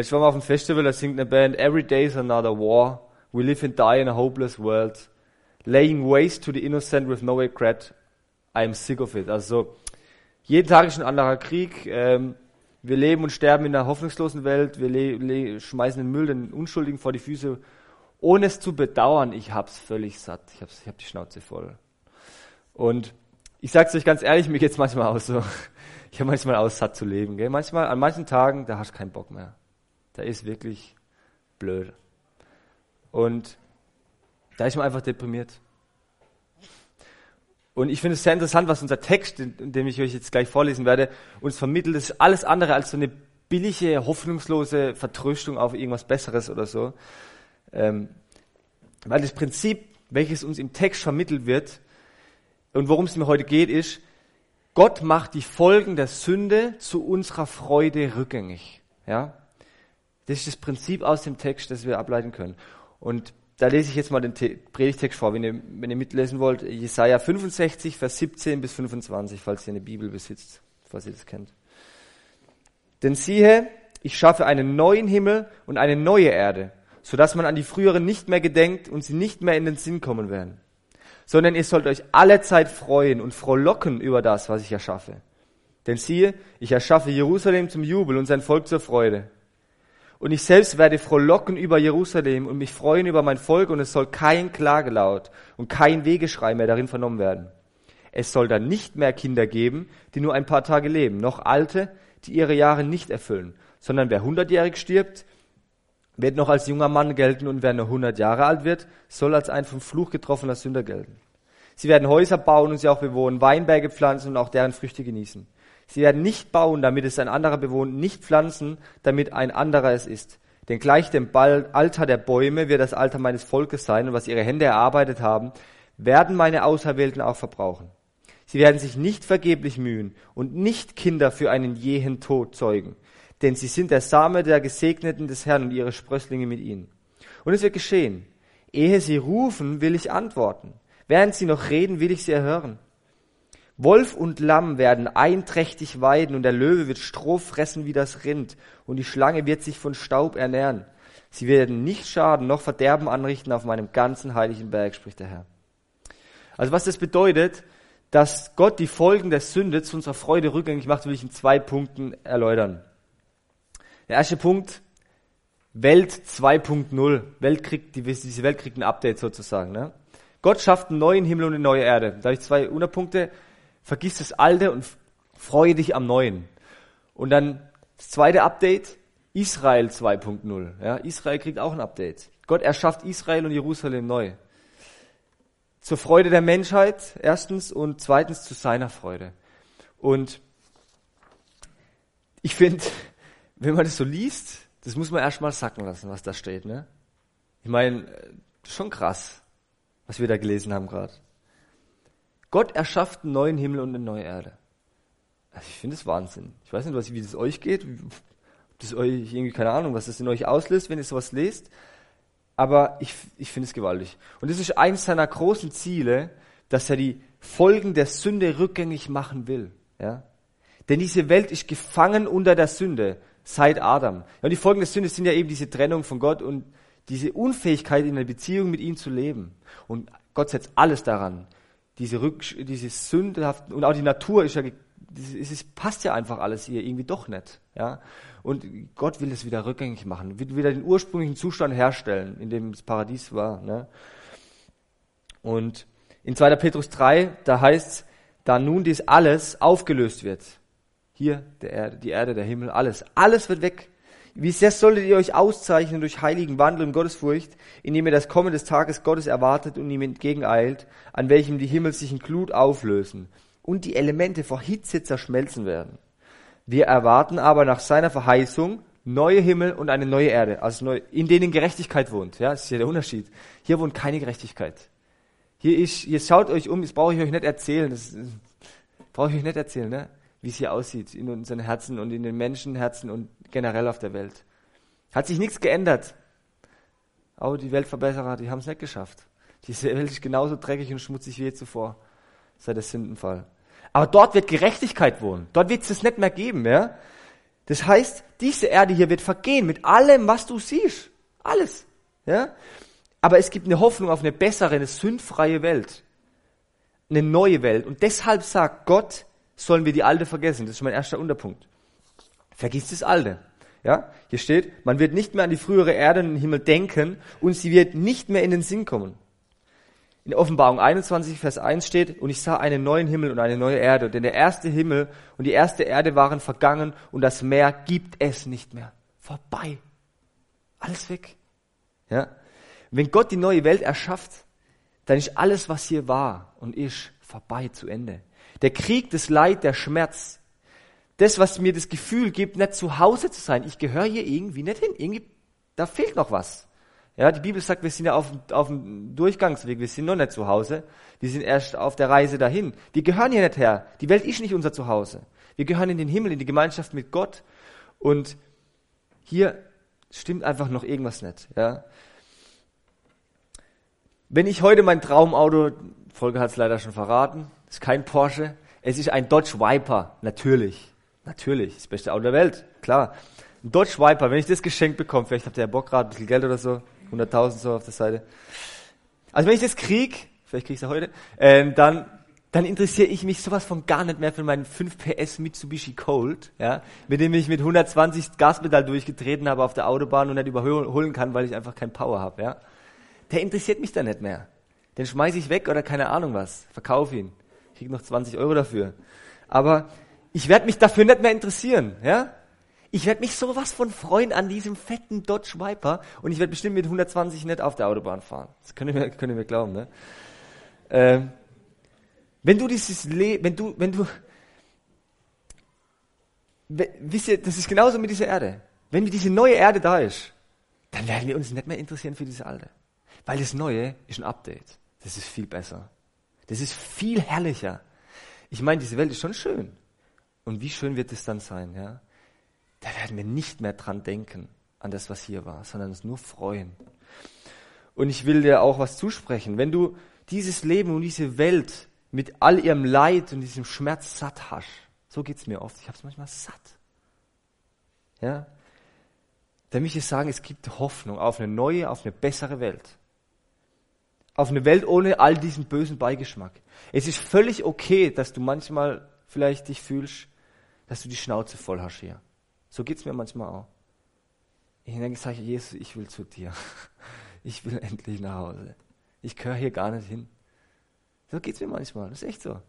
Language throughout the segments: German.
Letztes Mal auf dem Festival, da singt eine Band, Every Day's Another War. We live and die in a hopeless world. Laying waste to the innocent with no regret. I'm sick of it. Also, jeden Tag ist ein anderer Krieg. Ähm, wir leben und sterben in einer hoffnungslosen Welt. Wir schmeißen den Müll den Unschuldigen vor die Füße, ohne es zu bedauern. Ich hab's völlig satt. Ich, hab's, ich hab die Schnauze voll. Und ich sag's euch ganz ehrlich, mir geht's manchmal aus so. Ich habe manchmal aus, satt zu leben. Gell? Manchmal, an manchen Tagen, da hast du keinen Bock mehr. Da ist wirklich blöd. Und da ist man einfach deprimiert. Und ich finde es sehr interessant, was unser Text, in dem ich euch jetzt gleich vorlesen werde, uns vermittelt. Das ist alles andere als so eine billige, hoffnungslose Vertröstung auf irgendwas Besseres oder so. Ähm, weil das Prinzip, welches uns im Text vermittelt wird und worum es mir heute geht, ist, Gott macht die Folgen der Sünde zu unserer Freude rückgängig. Ja? Das ist das Prinzip aus dem Text, das wir ableiten können. Und da lese ich jetzt mal den Predigtext vor, wenn ihr, wenn ihr mitlesen wollt. Jesaja 65, Vers 17 bis 25, falls ihr eine Bibel besitzt, falls ihr das kennt. Denn siehe, ich schaffe einen neuen Himmel und eine neue Erde, so dass man an die früheren nicht mehr gedenkt und sie nicht mehr in den Sinn kommen werden. Sondern ihr sollt euch alle Zeit freuen und frohlocken über das, was ich erschaffe. Denn siehe, ich erschaffe Jerusalem zum Jubel und sein Volk zur Freude. Und ich selbst werde frohlocken über Jerusalem und mich freuen über mein Volk und es soll kein Klagelaut und kein Wegeschrei mehr darin vernommen werden. Es soll dann nicht mehr Kinder geben, die nur ein paar Tage leben, noch Alte, die ihre Jahre nicht erfüllen, sondern wer hundertjährig stirbt, wird noch als junger Mann gelten und wer nur hundert Jahre alt wird, soll als ein vom Fluch getroffener Sünder gelten. Sie werden Häuser bauen und sie auch bewohnen, Weinberge pflanzen und auch deren Früchte genießen. Sie werden nicht bauen, damit es ein anderer bewohnt, nicht pflanzen, damit ein anderer es ist. Denn gleich dem Alter der Bäume wird das Alter meines Volkes sein und was ihre Hände erarbeitet haben, werden meine Auserwählten auch verbrauchen. Sie werden sich nicht vergeblich mühen und nicht Kinder für einen jähen Tod zeugen, denn sie sind der Same der Gesegneten des Herrn und ihre Sprösslinge mit ihnen. Und es wird geschehen, ehe sie rufen, will ich antworten, während sie noch reden, will ich sie erhören. Wolf und Lamm werden einträchtig weiden und der Löwe wird Stroh fressen wie das Rind und die Schlange wird sich von Staub ernähren. Sie werden nicht schaden noch Verderben anrichten auf meinem ganzen heiligen Berg, spricht der Herr. Also was das bedeutet, dass Gott die Folgen der Sünde zu unserer Freude rückgängig macht, will ich in zwei Punkten erläutern. Der erste Punkt, Welt 2.0. Welt kriegt, diese Welt kriegt ein Update sozusagen. Ne? Gott schafft einen neuen Himmel und eine neue Erde. Da habe ich zwei Unterpunkte vergiss das Alte und freue dich am Neuen. Und dann das zweite Update, Israel 2.0. Ja, Israel kriegt auch ein Update. Gott erschafft Israel und Jerusalem neu. Zur Freude der Menschheit, erstens, und zweitens zu seiner Freude. Und ich finde, wenn man das so liest, das muss man erstmal sacken lassen, was da steht. Ne? Ich meine, schon krass, was wir da gelesen haben gerade. Gott erschafft einen neuen Himmel und eine neue Erde. Also ich finde es Wahnsinn. Ich weiß nicht, was, wie das euch geht, das euch irgendwie, keine Ahnung, was das in euch auslöst, wenn ihr sowas lest. Aber ich, ich finde es gewaltig. Und das ist eines seiner großen Ziele, dass er die Folgen der Sünde rückgängig machen will. Ja? Denn diese Welt ist gefangen unter der Sünde seit Adam. Ja, und die Folgen der Sünde sind ja eben diese Trennung von Gott und diese Unfähigkeit in einer Beziehung mit ihm zu leben. Und Gott setzt alles daran, diese, Rück, diese sündhaften, und auch die Natur ist ja, es passt ja einfach alles hier irgendwie doch nicht, ja. Und Gott will es wieder rückgängig machen, will wieder den ursprünglichen Zustand herstellen, in dem das Paradies war, ne. Und in 2. Petrus 3, da heißt es, da nun dies alles aufgelöst wird, hier der Erde, die Erde, der Himmel, alles, alles wird weg, wie sehr solltet ihr euch auszeichnen durch heiligen Wandel und Gottesfurcht, indem ihr das Kommen des Tages Gottes erwartet und ihm entgegeneilt, an welchem die Himmel sich in Glut auflösen und die Elemente vor Hitze zerschmelzen werden. Wir erwarten aber nach seiner Verheißung neue Himmel und eine neue Erde, also neu, in denen Gerechtigkeit wohnt. Ja, das ist ja der Unterschied. Hier wohnt keine Gerechtigkeit. Hier ist, hier schaut euch um, das brauche ich euch nicht erzählen, das, das brauche ich euch nicht erzählen, ne? Wie hier aussieht in unseren Herzen und in den Menschenherzen und generell auf der Welt. Hat sich nichts geändert. Aber die Weltverbesserer, die haben es nicht geschafft. Diese Welt ist genauso dreckig und schmutzig wie je zuvor, seit der Sündenfall. Aber dort wird Gerechtigkeit wohnen. Dort wird es es nicht mehr geben, ja? Das heißt, diese Erde hier wird vergehen mit allem, was du siehst. Alles. Ja? Aber es gibt eine Hoffnung auf eine bessere, eine sündfreie Welt. Eine neue Welt. Und deshalb sagt Gott, sollen wir die alte vergessen. Das ist mein erster Unterpunkt. Vergiss das alte. Ja? Hier steht, man wird nicht mehr an die frühere Erde und den Himmel denken und sie wird nicht mehr in den Sinn kommen. In Offenbarung 21, Vers 1 steht, und ich sah einen neuen Himmel und eine neue Erde, denn der erste Himmel und die erste Erde waren vergangen und das Meer gibt es nicht mehr. Vorbei. Alles weg. Ja? Wenn Gott die neue Welt erschafft, dann ist alles, was hier war und ist, vorbei zu Ende. Der Krieg, das Leid, der Schmerz, das, was mir das Gefühl gibt, nicht zu Hause zu sein. Ich gehöre hier irgendwie nicht hin. Irgendwie, da fehlt noch was. Ja, die Bibel sagt, wir sind ja auf, auf dem Durchgangsweg, wir sind noch nicht zu Hause. Wir sind erst auf der Reise dahin. Wir gehören hier nicht her. Die Welt ist nicht unser Zuhause. Wir gehören in den Himmel, in die Gemeinschaft mit Gott. Und hier stimmt einfach noch irgendwas nicht. Ja. Wenn ich heute mein Traumauto, Folge hat es leider schon verraten, ist kein Porsche, es ist ein Dodge Viper, natürlich. Natürlich, das beste Auto der Welt, klar. Ein Dodge Viper, wenn ich das geschenkt bekomme, vielleicht habt ihr ja Bock gerade, ein bisschen Geld oder so, 100.000 so auf der Seite. Also wenn ich das krieg, vielleicht krieg ich es ja heute, äh, dann, dann interessiere ich mich sowas von gar nicht mehr für meinen 5 PS Mitsubishi Colt, ja, mit dem ich mit 120 Gaspedal durchgetreten habe auf der Autobahn und nicht überholen kann, weil ich einfach kein Power habe, ja. Der interessiert mich dann nicht mehr. Den schmeiße ich weg oder keine Ahnung was, verkaufe ihn, krieg noch 20 Euro dafür. Aber ich werde mich dafür nicht mehr interessieren, ja? Ich werde mich sowas von freuen an diesem fetten Dodge Viper und ich werde bestimmt mit 120 nicht auf der Autobahn fahren. Das könnt ihr mir, könnt ihr mir glauben, ne? Ähm, wenn du dieses Le wenn du, wenn du, wisst ihr, das ist genauso mit dieser Erde. Wenn diese neue Erde da ist, dann werden wir uns nicht mehr interessieren für diese alte. Weil das Neue ist ein Update. Das ist viel besser. Das ist viel herrlicher. Ich meine, diese Welt ist schon schön. Und wie schön wird es dann sein, ja? Da werden wir nicht mehr dran denken, an das, was hier war, sondern uns nur freuen. Und ich will dir auch was zusprechen. Wenn du dieses Leben und diese Welt mit all ihrem Leid und diesem Schmerz satt hast, so geht's mir oft, ich habe es manchmal satt. Ja? Dann möchte ich sagen, es gibt Hoffnung auf eine neue, auf eine bessere Welt. Auf eine Welt ohne all diesen bösen Beigeschmack. Es ist völlig okay, dass du manchmal vielleicht dich fühlst, dass du die Schnauze voll hast hier. So geht's mir manchmal auch. Ich denke, ich sage, Jesus, ich will zu dir. Ich will endlich nach Hause. Ich gehöre hier gar nicht hin. So geht's mir manchmal. Das ist echt so.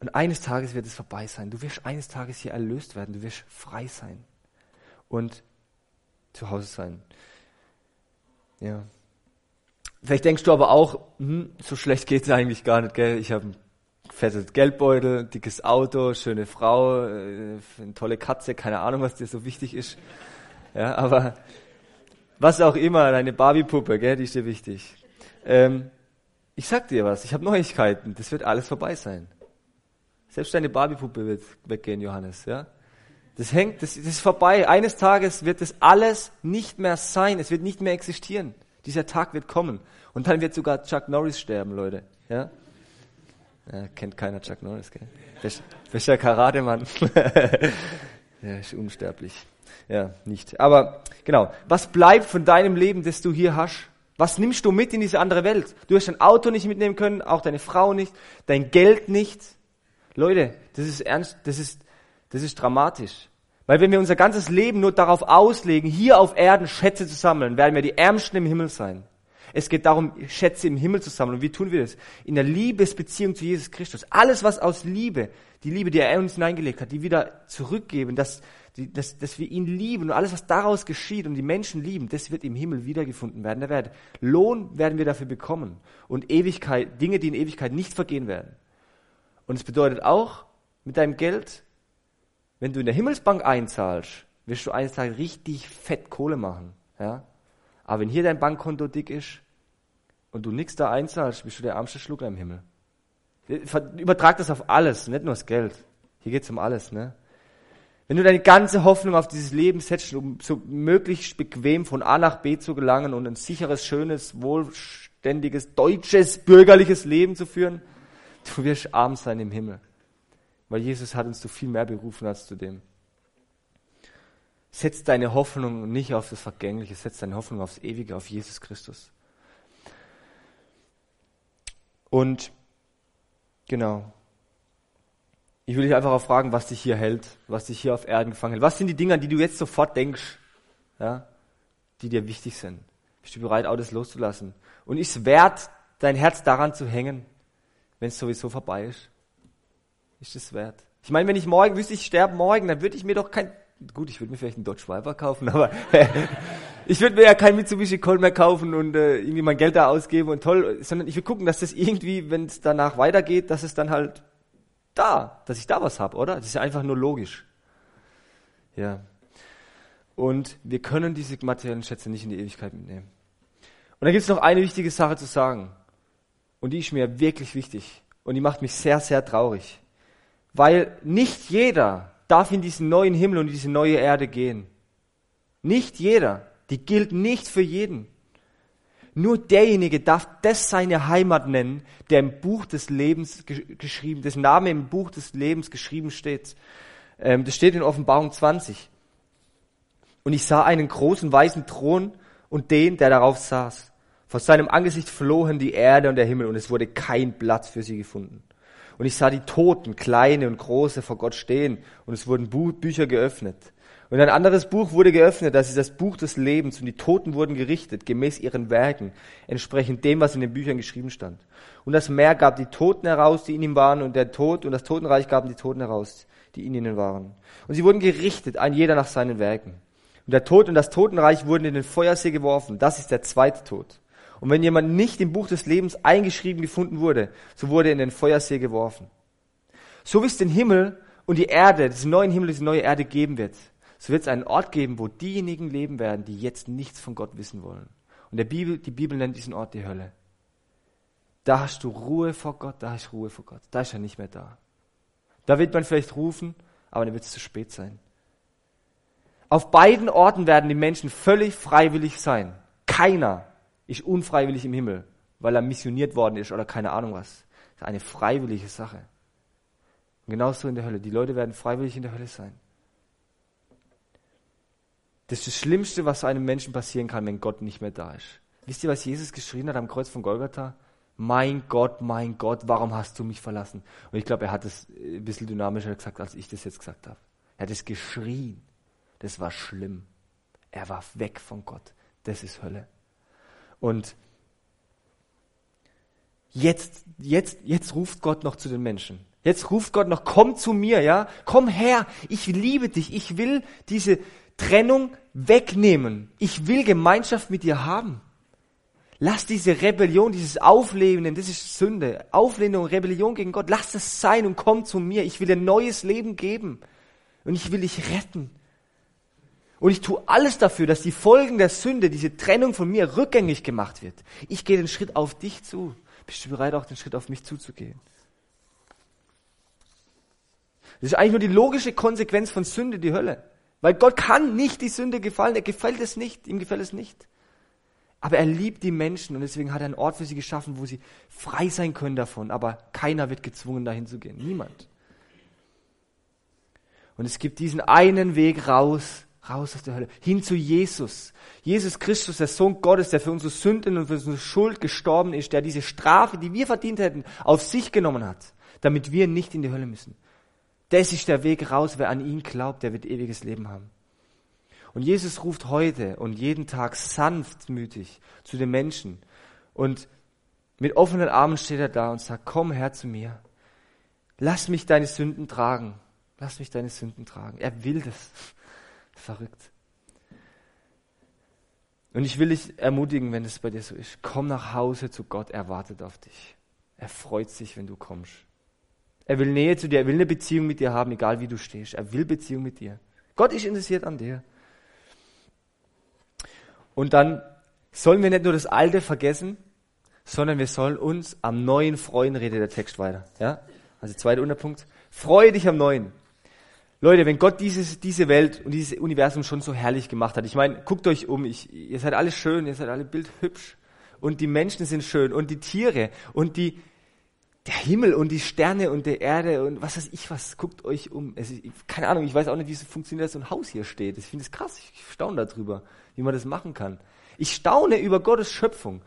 Und eines Tages wird es vorbei sein. Du wirst eines Tages hier erlöst werden. Du wirst frei sein. Und zu Hause sein. Ja. Vielleicht denkst du aber auch, hm, so schlecht geht's eigentlich gar nicht, gell? Ich habe fettes Geldbeutel, dickes Auto, schöne Frau, äh, eine tolle Katze, keine Ahnung, was dir so wichtig ist. Ja, aber was auch immer, deine Barbie-Puppe, gell, die ist dir wichtig. Ähm, ich sag dir was, ich habe Neuigkeiten, das wird alles vorbei sein. Selbst deine Barbie-Puppe wird weggehen, Johannes, ja. Das hängt, das, das ist vorbei. Eines Tages wird das alles nicht mehr sein, es wird nicht mehr existieren. Dieser Tag wird kommen. Und dann wird sogar Chuck Norris sterben, Leute, ja. Ja, kennt keiner Chuck Norris, gell? Welcher Karatemann? der ist unsterblich. Ja, nicht. Aber genau, was bleibt von deinem Leben, das du hier hast? Was nimmst du mit in diese andere Welt? Du hast dein Auto nicht mitnehmen können, auch deine Frau nicht, dein Geld nicht. Leute, das ist ernst, das ist, das ist dramatisch. Weil wenn wir unser ganzes Leben nur darauf auslegen, hier auf Erden Schätze zu sammeln, werden wir die Ärmsten im Himmel sein. Es geht darum, Schätze im Himmel zu sammeln. Und wie tun wir das? In der Liebesbeziehung zu Jesus Christus. Alles, was aus Liebe, die Liebe, die er uns hineingelegt hat, die wieder zurückgeben, dass, die, dass, dass wir ihn lieben und alles, was daraus geschieht und die Menschen lieben, das wird im Himmel wiedergefunden werden. Der wird, Lohn werden wir dafür bekommen. Und Ewigkeit, Dinge, die in Ewigkeit nicht vergehen werden. Und es bedeutet auch, mit deinem Geld, wenn du in der Himmelsbank einzahlst, wirst du eines Tages richtig fett Kohle machen. Ja? Aber wenn hier dein Bankkonto dick ist, und du nichts da einzahlst, bist du der ärmste Schlucker im Himmel. Übertrag das auf alles, nicht nur das Geld. Hier geht's um alles, ne? Wenn du deine ganze Hoffnung auf dieses Leben setzt, um so möglichst bequem von A nach B zu gelangen und ein sicheres, schönes, wohlständiges, deutsches, bürgerliches Leben zu führen, du wirst arm sein im Himmel. Weil Jesus hat uns zu viel mehr berufen als zu dem. Setz deine Hoffnung nicht auf das Vergängliche, setz deine Hoffnung aufs Ewige, auf Jesus Christus. Und genau. Ich will dich einfach auch fragen, was dich hier hält, was dich hier auf Erden gefangen hält. Was sind die Dinge, an die du jetzt sofort denkst, ja, die dir wichtig sind? Bist du bereit, auch das loszulassen? Und ist es wert, dein Herz daran zu hängen, wenn es sowieso vorbei ist? Ist es wert? Ich meine, wenn ich morgen wüsste, ich sterbe morgen, dann würde ich mir doch kein, gut, ich würde mir vielleicht einen Dodge Viper kaufen, aber ich würde mir ja kein Mitsubishi Colt mehr kaufen und äh, irgendwie mein Geld da ausgeben und toll, sondern ich würde gucken, dass das irgendwie, wenn es danach weitergeht, dass es dann halt da, dass ich da was habe, oder? Das ist ja einfach nur logisch. Ja. Und wir können diese materiellen Schätze nicht in die Ewigkeit mitnehmen. Und da gibt es noch eine wichtige Sache zu sagen. Und die ist mir wirklich wichtig. Und die macht mich sehr, sehr traurig. Weil nicht jeder darf in diesen neuen Himmel und diese neue Erde gehen. Nicht jeder. Die gilt nicht für jeden. Nur derjenige darf das seine Heimat nennen, der im Buch des Lebens geschrieben, dessen Name im Buch des Lebens geschrieben steht. Ähm, das steht in Offenbarung 20. Und ich sah einen großen weißen Thron und den, der darauf saß. Vor seinem Angesicht flohen die Erde und der Himmel und es wurde kein Platz für sie gefunden. Und ich sah die Toten, kleine und große, vor Gott stehen und es wurden Bücher geöffnet. Und ein anderes Buch wurde geöffnet, das ist das Buch des Lebens und die Toten wurden gerichtet, gemäß ihren Werken, entsprechend dem, was in den Büchern geschrieben stand. Und das Meer gab die Toten heraus, die in ihm waren und der Tod und das Totenreich gaben die Toten heraus, die in ihnen waren. Und sie wurden gerichtet, ein jeder nach seinen Werken. Und der Tod und das Totenreich wurden in den Feuersee geworfen. Das ist der zweite Tod. Und wenn jemand nicht im Buch des Lebens eingeschrieben gefunden wurde, so wurde er in den Feuersee geworfen. So wie es den Himmel und die Erde, diesen neuen Himmel, diese neue Erde geben wird, so wird es einen Ort geben, wo diejenigen leben werden, die jetzt nichts von Gott wissen wollen. Und der Bibel, die Bibel nennt diesen Ort die Hölle. Da hast du Ruhe vor Gott, da hast du Ruhe vor Gott. Da ist er nicht mehr da. Da wird man vielleicht rufen, aber dann wird es zu spät sein. Auf beiden Orten werden die Menschen völlig freiwillig sein. Keiner ist unfreiwillig im Himmel, weil er missioniert worden ist oder keine Ahnung was. Das ist eine freiwillige Sache. Und genauso in der Hölle. Die Leute werden freiwillig in der Hölle sein. Das ist das Schlimmste, was einem Menschen passieren kann, wenn Gott nicht mehr da ist. Wisst ihr, was Jesus geschrien hat am Kreuz von Golgatha? Mein Gott, mein Gott, warum hast du mich verlassen? Und ich glaube, er hat es ein bisschen dynamischer gesagt, als ich das jetzt gesagt habe. Er hat es geschrien. Das war schlimm. Er war weg von Gott. Das ist Hölle. Und jetzt, jetzt, jetzt ruft Gott noch zu den Menschen. Jetzt ruft Gott noch, komm zu mir, ja? Komm her. Ich liebe dich. Ich will diese Trennung wegnehmen. Ich will Gemeinschaft mit dir haben. Lass diese Rebellion, dieses Auflehnen, das ist Sünde. Auflehnung und Rebellion gegen Gott, lass das sein und komm zu mir. Ich will dir neues Leben geben. Und ich will dich retten. Und ich tue alles dafür, dass die Folgen der Sünde, diese Trennung von mir, rückgängig gemacht wird. Ich gehe den Schritt auf dich zu. Bist du bereit, auch den Schritt auf mich zuzugehen? Das ist eigentlich nur die logische Konsequenz von Sünde, die Hölle. Weil Gott kann nicht die Sünde gefallen, er gefällt es nicht, ihm gefällt es nicht. Aber er liebt die Menschen und deswegen hat er einen Ort für sie geschaffen, wo sie frei sein können davon. Aber keiner wird gezwungen, dahin zu gehen. Niemand. Und es gibt diesen einen Weg raus, raus aus der Hölle, hin zu Jesus. Jesus Christus, der Sohn Gottes, der für unsere Sünden und für unsere Schuld gestorben ist, der diese Strafe, die wir verdient hätten, auf sich genommen hat, damit wir nicht in die Hölle müssen. Das ist der Weg raus. Wer an ihn glaubt, der wird ewiges Leben haben. Und Jesus ruft heute und jeden Tag sanftmütig zu den Menschen. Und mit offenen Armen steht er da und sagt, komm her zu mir. Lass mich deine Sünden tragen. Lass mich deine Sünden tragen. Er will das. Verrückt. Und ich will dich ermutigen, wenn es bei dir so ist. Komm nach Hause zu Gott. Er wartet auf dich. Er freut sich, wenn du kommst. Er will Nähe zu dir. Er will eine Beziehung mit dir haben, egal wie du stehst. Er will Beziehung mit dir. Gott ist interessiert an dir. Und dann sollen wir nicht nur das Alte vergessen, sondern wir sollen uns am Neuen freuen, redet der Text weiter. Ja? Also zweiter Unterpunkt. Freue dich am Neuen. Leute, wenn Gott dieses, diese Welt und dieses Universum schon so herrlich gemacht hat, ich meine, guckt euch um, ich, ihr seid alle schön, ihr seid alle bildhübsch und die Menschen sind schön und die Tiere und die, der Himmel und die Sterne und der Erde und was weiß ich was, guckt euch um. Ist, keine Ahnung, ich weiß auch nicht, wie es funktioniert, dass so ein Haus hier steht. Ich finde es krass, ich staune darüber, wie man das machen kann. Ich staune über Gottes Schöpfung.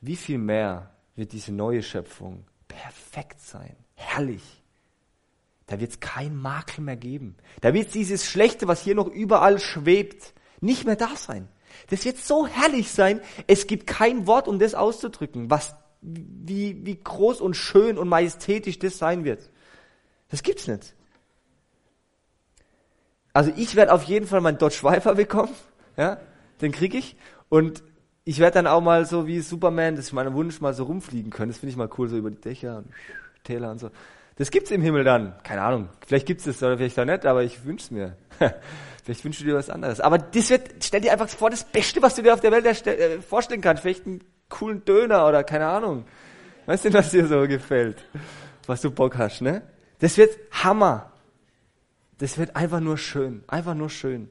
Wie viel mehr wird diese neue Schöpfung perfekt sein, herrlich. Da wird es kein Makel mehr geben. Da wird dieses Schlechte, was hier noch überall schwebt, nicht mehr da sein. Das wird so herrlich sein, es gibt kein Wort, um das auszudrücken, was wie, wie groß und schön und majestätisch das sein wird. Das gibt's nicht. Also ich werde auf jeden Fall meinen Dodge Viper bekommen, ja, den krieg ich und ich werde dann auch mal so wie Superman, das ist mein Wunsch, mal so rumfliegen können. Das finde ich mal cool, so über die Dächer und Täler und so. Das gibt's im Himmel dann. Keine Ahnung. Vielleicht gibt's es oder vielleicht auch nicht, aber ich wünsch's mir. vielleicht wünschst du dir was anderes. Aber das wird, stell dir einfach vor, das Beste, was du dir auf der Welt äh, vorstellen kannst. Vielleicht einen coolen Döner oder keine Ahnung. Weißt du, was dir so gefällt? Was du Bock hast, ne? Das wird Hammer. Das wird einfach nur schön. Einfach nur schön.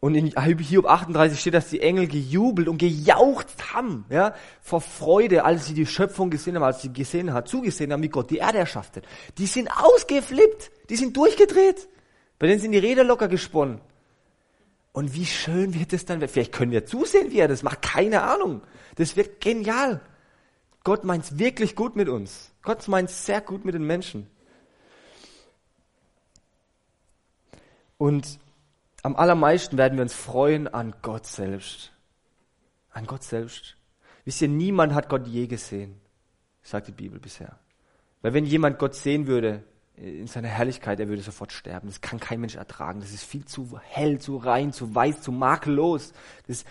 Und in Hiob 38 steht, dass die Engel gejubelt und gejaucht haben, ja, vor Freude, als sie die Schöpfung gesehen haben, als sie gesehen haben, zugesehen haben, wie Gott die Erde erschafft Die sind ausgeflippt, die sind durchgedreht. Bei denen sind die Räder locker gesponnen. Und wie schön wird es dann, vielleicht können wir zusehen, wie er das macht, keine Ahnung. Das wird genial. Gott meint's wirklich gut mit uns. Gott meint's sehr gut mit den Menschen. Und am allermeisten werden wir uns freuen an Gott selbst. An Gott selbst. Wisst ihr, niemand hat Gott je gesehen, sagt die Bibel bisher. Weil wenn jemand Gott sehen würde, in seiner Herrlichkeit, er würde sofort sterben. Das kann kein Mensch ertragen. Das ist viel zu hell, zu rein, zu weiß, zu makellos. Das,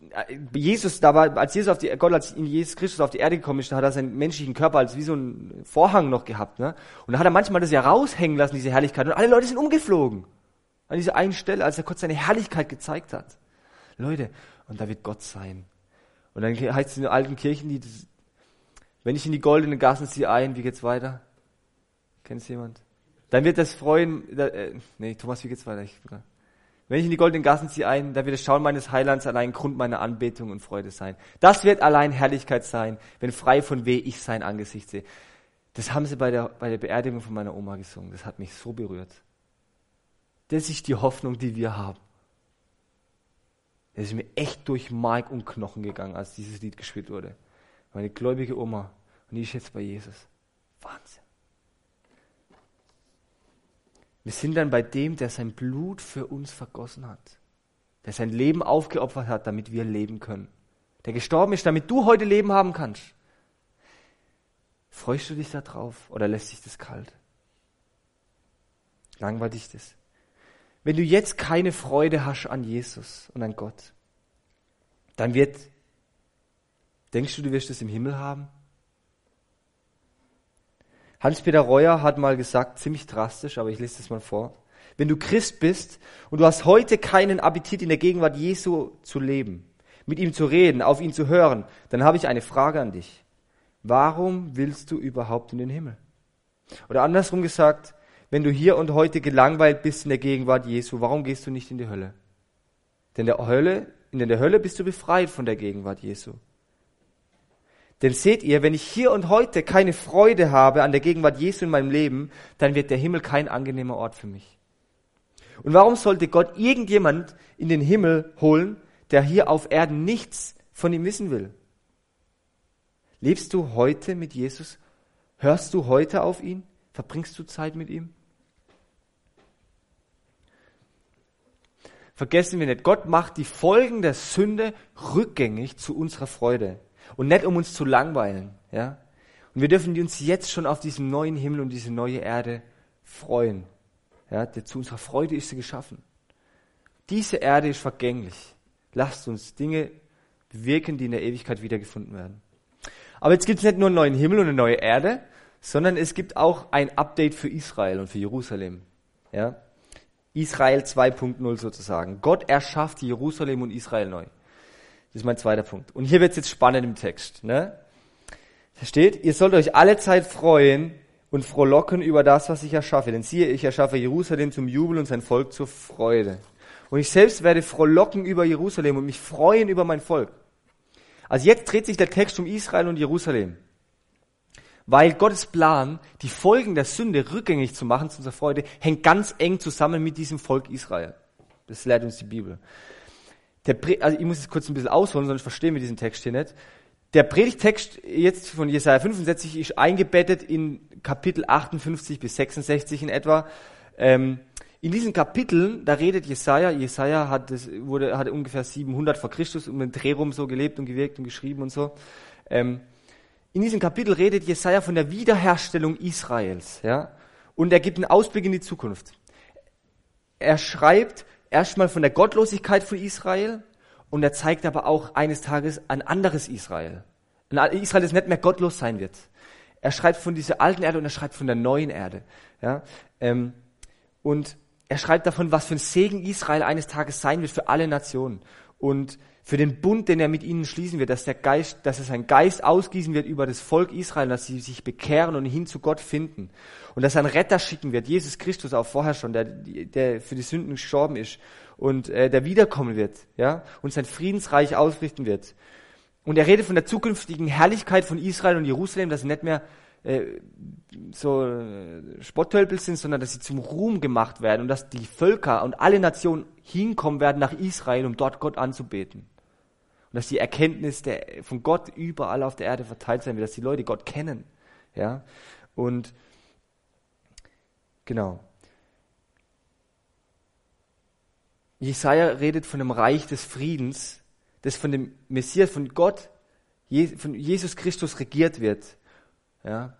äh, Jesus, da war, als Jesus auf die, Gott, als Jesus Christus auf die Erde gekommen ist, da hat er seinen menschlichen Körper als wie so ein Vorhang noch gehabt, ne? Und da hat er manchmal das ja raushängen lassen, diese Herrlichkeit, und alle Leute sind umgeflogen. An dieser einen Stelle, als er Gott seine Herrlichkeit gezeigt hat. Leute, und da wird Gott sein. Und dann heißt es in den alten Kirchen, die, wenn ich in die goldenen Gassen ziehe ein, wie geht's weiter? Kennt es jemand? Dann wird das Freuen, äh, nee, Thomas, wie geht's weiter? Ich, wenn ich in die goldenen Gassen ziehe ein, dann wird das Schauen meines Heilands allein Grund meiner Anbetung und Freude sein. Das wird allein Herrlichkeit sein, wenn frei von weh ich sein Angesicht sehe. Das haben sie bei der, bei der Beerdigung von meiner Oma gesungen. Das hat mich so berührt. Das ist die Hoffnung, die wir haben. Das ist mir echt durch Mark und Knochen gegangen, als dieses Lied gespielt wurde. Meine gläubige Oma. Und die ist jetzt bei Jesus. Wahnsinn. Wir sind dann bei dem, der sein Blut für uns vergossen hat. Der sein Leben aufgeopfert hat, damit wir leben können. Der gestorben ist, damit du heute Leben haben kannst. Freust du dich da drauf oder lässt sich das kalt? Langweilt dich das? Wenn du jetzt keine Freude hast an Jesus und an Gott, dann wird, denkst du, du wirst es im Himmel haben? Hans-Peter Reuer hat mal gesagt, ziemlich drastisch, aber ich lese das mal vor. Wenn du Christ bist und du hast heute keinen Appetit in der Gegenwart Jesu zu leben, mit ihm zu reden, auf ihn zu hören, dann habe ich eine Frage an dich. Warum willst du überhaupt in den Himmel? Oder andersrum gesagt, wenn du hier und heute gelangweilt bist in der Gegenwart Jesu, warum gehst du nicht in die Hölle? Denn der Hölle, in der Hölle bist du befreit von der Gegenwart Jesu. Denn seht ihr, wenn ich hier und heute keine Freude habe an der Gegenwart Jesu in meinem Leben, dann wird der Himmel kein angenehmer Ort für mich. Und warum sollte Gott irgendjemand in den Himmel holen, der hier auf Erden nichts von ihm wissen will? Lebst du heute mit Jesus? Hörst du heute auf ihn? Verbringst du Zeit mit ihm? Vergessen wir nicht, Gott macht die Folgen der Sünde rückgängig zu unserer Freude. Und nicht um uns zu langweilen, ja. Und wir dürfen uns jetzt schon auf diesen neuen Himmel und diese neue Erde freuen. Ja, der zu unserer Freude ist sie geschaffen. Diese Erde ist vergänglich. Lasst uns Dinge bewirken, die in der Ewigkeit wiedergefunden werden. Aber jetzt gibt es nicht nur einen neuen Himmel und eine neue Erde, sondern es gibt auch ein Update für Israel und für Jerusalem. Ja? Israel 2.0 sozusagen. Gott erschafft Jerusalem und Israel neu. Das ist mein zweiter Punkt. Und hier wird es jetzt spannend im Text. Ne? Da steht, ihr sollt euch alle Zeit freuen und frohlocken über das, was ich erschaffe. Denn siehe, ich erschaffe Jerusalem zum Jubel und sein Volk zur Freude. Und ich selbst werde frohlocken über Jerusalem und mich freuen über mein Volk. Also jetzt dreht sich der Text um Israel und Jerusalem. Weil Gottes Plan, die Folgen der Sünde rückgängig zu machen zu unserer Freude, hängt ganz eng zusammen mit diesem Volk Israel. Das lehrt uns die Bibel. Der, also ich muss jetzt kurz ein bisschen ausholen, sonst verstehen wir diesen Text hier nicht. Der Predigtext jetzt von Jesaja 65 ist eingebettet in Kapitel 58 bis 66 in etwa. Ähm, in diesen Kapiteln, da redet Jesaja, Jesaja hat, das, wurde, hat ungefähr 700 vor Christus um den Dreh rum so gelebt und gewirkt und geschrieben und so. Ähm, in diesem Kapitel redet Jesaja von der Wiederherstellung Israels, ja. Und er gibt einen Ausblick in die Zukunft. Er schreibt erstmal von der Gottlosigkeit von Israel und er zeigt aber auch eines Tages ein anderes Israel. Ein Israel, das nicht mehr gottlos sein wird. Er schreibt von dieser alten Erde und er schreibt von der neuen Erde, ja. Ähm, und er schreibt davon, was für ein Segen Israel eines Tages sein wird für alle Nationen und für den Bund, den er mit ihnen schließen wird, dass der Geist, dass er seinen Geist ausgießen wird über das Volk Israel, dass sie sich bekehren und hin zu Gott finden und dass er einen Retter schicken wird, Jesus Christus auch vorher schon, der, der für die Sünden gestorben ist und äh, der wiederkommen wird, ja, und sein Friedensreich ausrichten wird. Und er redet von der zukünftigen Herrlichkeit von Israel und Jerusalem, dass sie nicht mehr äh, so äh, Spotttölpel sind, sondern dass sie zum Ruhm gemacht werden und dass die Völker und alle Nationen hinkommen werden nach Israel, um dort Gott anzubeten. Und dass die Erkenntnis der, von Gott überall auf der Erde verteilt sein wird, dass die Leute Gott kennen. Ja? Und genau. Jesaja redet von dem Reich des Friedens, das von dem Messias, von Gott, von Jesus Christus regiert wird. Ja?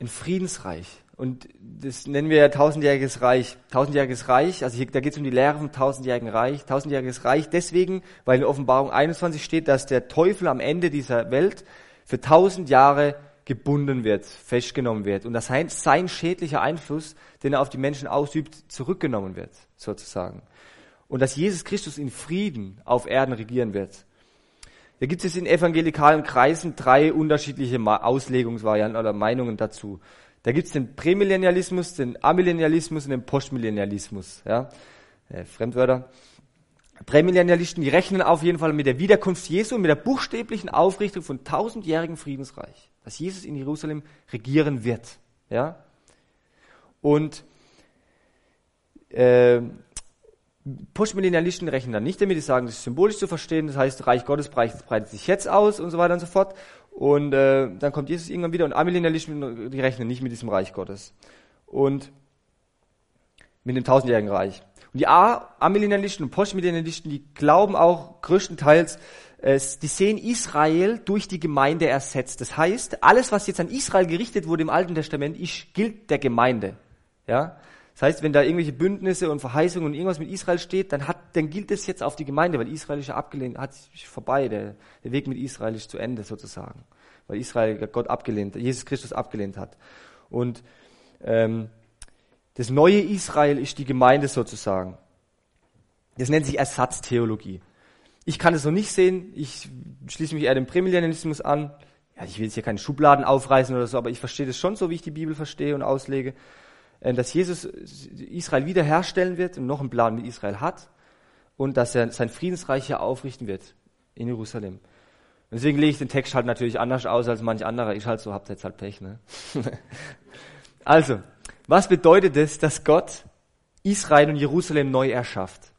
Ein Friedensreich. Und das nennen wir ja tausendjähriges Reich. Tausendjähriges Reich, also hier, da geht es um die Lehre vom tausendjährigen Reich. Tausendjähriges Reich deswegen, weil in Offenbarung 21 steht, dass der Teufel am Ende dieser Welt für tausend Jahre gebunden wird, festgenommen wird. Und dass sein, sein schädlicher Einfluss, den er auf die Menschen ausübt, zurückgenommen wird, sozusagen. Und dass Jesus Christus in Frieden auf Erden regieren wird. Da gibt es in evangelikalen Kreisen drei unterschiedliche Auslegungsvarianten oder Meinungen dazu. Da gibt es den Prämillennialismus, den Amillennialismus und den Postmillennialismus. Ja? Äh, Fremdwörter. Prämillennialisten, die rechnen auf jeden Fall mit der Wiederkunft Jesu, mit der buchstäblichen Aufrichtung von tausendjährigen Friedensreich, dass Jesus in Jerusalem regieren wird. Ja? Und äh, Postmillennialisten rechnen dann nicht damit, die sagen, das ist symbolisch zu verstehen, das heißt, Reich Gottes breitet sich jetzt aus und so weiter und so fort. Und äh, dann kommt Jesus irgendwann wieder und Amillennialisten, die rechnen nicht mit diesem Reich Gottes. Und mit dem tausendjährigen Reich. Und die Amillennialisten und Postmillennialisten, die glauben auch größtenteils, äh, die sehen Israel durch die Gemeinde ersetzt. Das heißt, alles, was jetzt an Israel gerichtet wurde im Alten Testament, ist, gilt der Gemeinde. Ja? Das heißt, wenn da irgendwelche Bündnisse und Verheißungen und irgendwas mit Israel steht, dann, hat, dann gilt es jetzt auf die Gemeinde, weil Israel ist ja abgelehnt, hat sich vorbei, der, der Weg mit Israel ist zu Ende sozusagen, weil Israel Gott abgelehnt, Jesus Christus abgelehnt hat. Und ähm, das neue Israel ist die Gemeinde sozusagen. Das nennt sich Ersatztheologie. Ich kann es noch nicht sehen, ich schließe mich eher dem Prämillennialismus an. Ja, ich will jetzt hier keine Schubladen aufreißen oder so, aber ich verstehe das schon so, wie ich die Bibel verstehe und auslege. Äh, dass Jesus Israel wiederherstellen wird und noch einen Plan mit Israel hat und dass er sein Friedensreich hier aufrichten wird in Jerusalem. Deswegen lege ich den Text halt natürlich anders aus als manch anderer. Ich halt so, habt jetzt halt Pech, ne? also, was bedeutet es, dass Gott Israel und Jerusalem neu erschafft?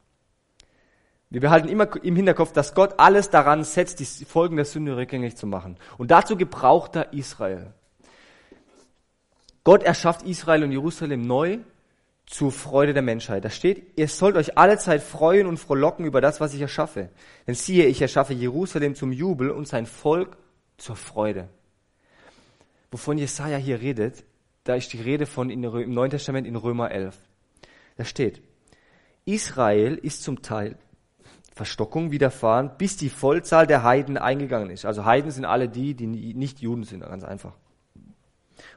Wir behalten immer im Hinterkopf, dass Gott alles daran setzt, die Folgen der Sünde rückgängig zu machen. Und dazu gebraucht er Israel. Gott erschafft Israel und Jerusalem neu zur Freude der Menschheit. Da steht, ihr sollt euch alle Zeit freuen und frohlocken über das, was ich erschaffe. Denn siehe, ich erschaffe Jerusalem zum Jubel und sein Volk zur Freude. Wovon Jesaja hier redet, da ist die Rede von in, im Neuen Testament in Römer 11. Da steht, Israel ist zum Teil Verstockung widerfahren, bis die Vollzahl der Heiden eingegangen ist. Also Heiden sind alle die, die nicht Juden sind, ganz einfach.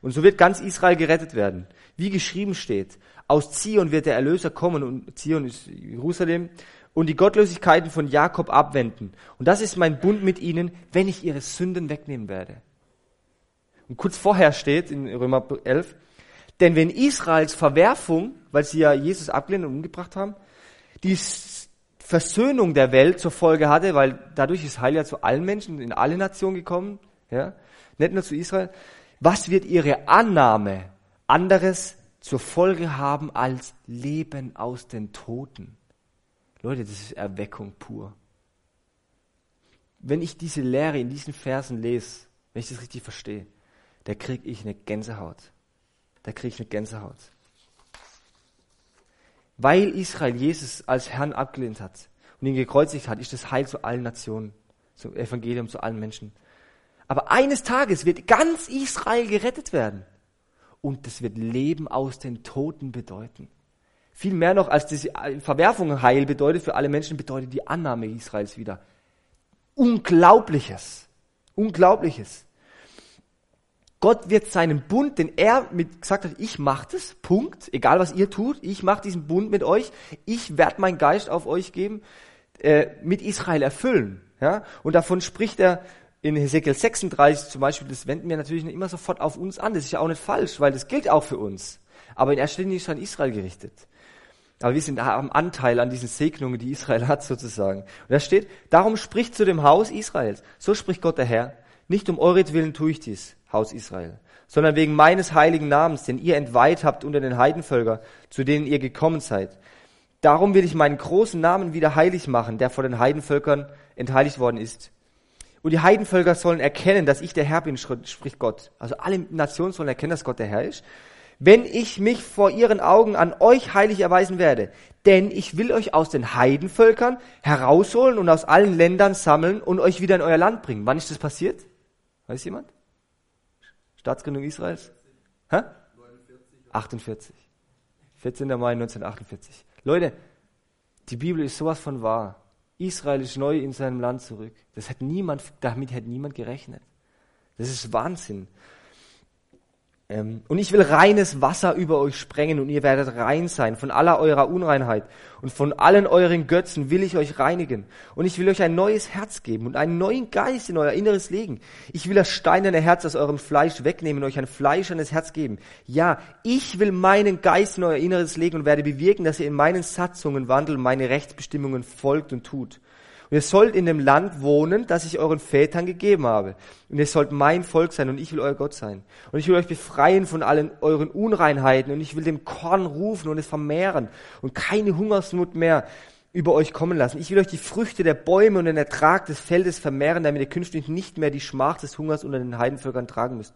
Und so wird ganz Israel gerettet werden. Wie geschrieben steht, aus Zion wird der Erlöser kommen und Zion ist Jerusalem und die Gottlosigkeiten von Jakob abwenden. Und das ist mein Bund mit ihnen, wenn ich ihre Sünden wegnehmen werde. Und kurz vorher steht in Römer 11, denn wenn Israels Verwerfung, weil sie ja Jesus abgelehnt und umgebracht haben, die Versöhnung der Welt zur Folge hatte, weil dadurch ist Heil ja zu allen Menschen, in alle Nationen gekommen, ja, nicht nur zu Israel. Was wird ihre Annahme anderes zur Folge haben als Leben aus den Toten? Leute, das ist Erweckung pur. Wenn ich diese Lehre in diesen Versen lese, wenn ich das richtig verstehe, da kriege ich eine Gänsehaut. Da kriege ich eine Gänsehaut. Weil Israel Jesus als Herrn abgelehnt hat und ihn gekreuzigt hat, ist das Heil zu allen Nationen, zum Evangelium zu allen Menschen. Aber eines Tages wird ganz Israel gerettet werden. Und das wird Leben aus den Toten bedeuten. Viel mehr noch als diese Verwerfung Heil bedeutet für alle Menschen, bedeutet die Annahme Israels wieder. Unglaubliches. Unglaubliches. Gott wird seinen Bund, den er mit gesagt hat, ich mache das, Punkt, egal was ihr tut, ich mache diesen Bund mit euch, ich werde meinen Geist auf euch geben, äh, mit Israel erfüllen. Ja? Und davon spricht er in Hesekiel 36 zum Beispiel, das wenden wir natürlich nicht immer sofort auf uns an, das ist ja auch nicht falsch, weil das gilt auch für uns. Aber in erster Linie ist es an Israel gerichtet. Aber wir sind am Anteil an diesen Segnungen, die Israel hat sozusagen. Und da steht, darum spricht zu dem Haus Israels. So spricht Gott der Herr. Nicht um euretwillen tue ich dies, Haus Israel, sondern wegen meines heiligen Namens, den ihr entweiht habt unter den Heidenvölker, zu denen ihr gekommen seid. Darum will ich meinen großen Namen wieder heilig machen, der vor den Heidenvölkern entheiligt worden ist. Und die Heidenvölker sollen erkennen, dass ich der Herr bin, spricht Gott. Also alle Nationen sollen erkennen, dass Gott der Herr ist wenn ich mich vor ihren Augen an euch heilig erweisen werde. Denn ich will euch aus den Heidenvölkern herausholen und aus allen Ländern sammeln und euch wieder in euer Land bringen. Wann ist das passiert? Weiß jemand? Staatsgründung Israels? Hä? 48. 14. Mai 1948. Leute, die Bibel ist sowas von wahr. Israel ist neu in seinem Land zurück. Das hat niemand, damit hat niemand gerechnet. Das ist Wahnsinn. Ähm, und ich will reines Wasser über euch sprengen und ihr werdet rein sein von aller eurer Unreinheit und von allen euren Götzen will ich euch reinigen. Und ich will euch ein neues Herz geben und einen neuen Geist in euer Inneres legen. Ich will das steinerne Herz aus eurem Fleisch wegnehmen und euch ein fleischernes Herz geben. Ja, ich will meinen Geist in euer Inneres legen und werde bewirken, dass ihr in meinen Satzungen wandelt, meine Rechtsbestimmungen folgt und tut. Und ihr sollt in dem Land wohnen, das ich euren Vätern gegeben habe. Und ihr sollt mein Volk sein und ich will euer Gott sein. Und ich will euch befreien von allen euren Unreinheiten und ich will dem Korn rufen und es vermehren und keine Hungersnot mehr über euch kommen lassen. Ich will euch die Früchte der Bäume und den Ertrag des Feldes vermehren, damit ihr künftig nicht mehr die Schmach des Hungers unter den Heidenvölkern tragen müsst.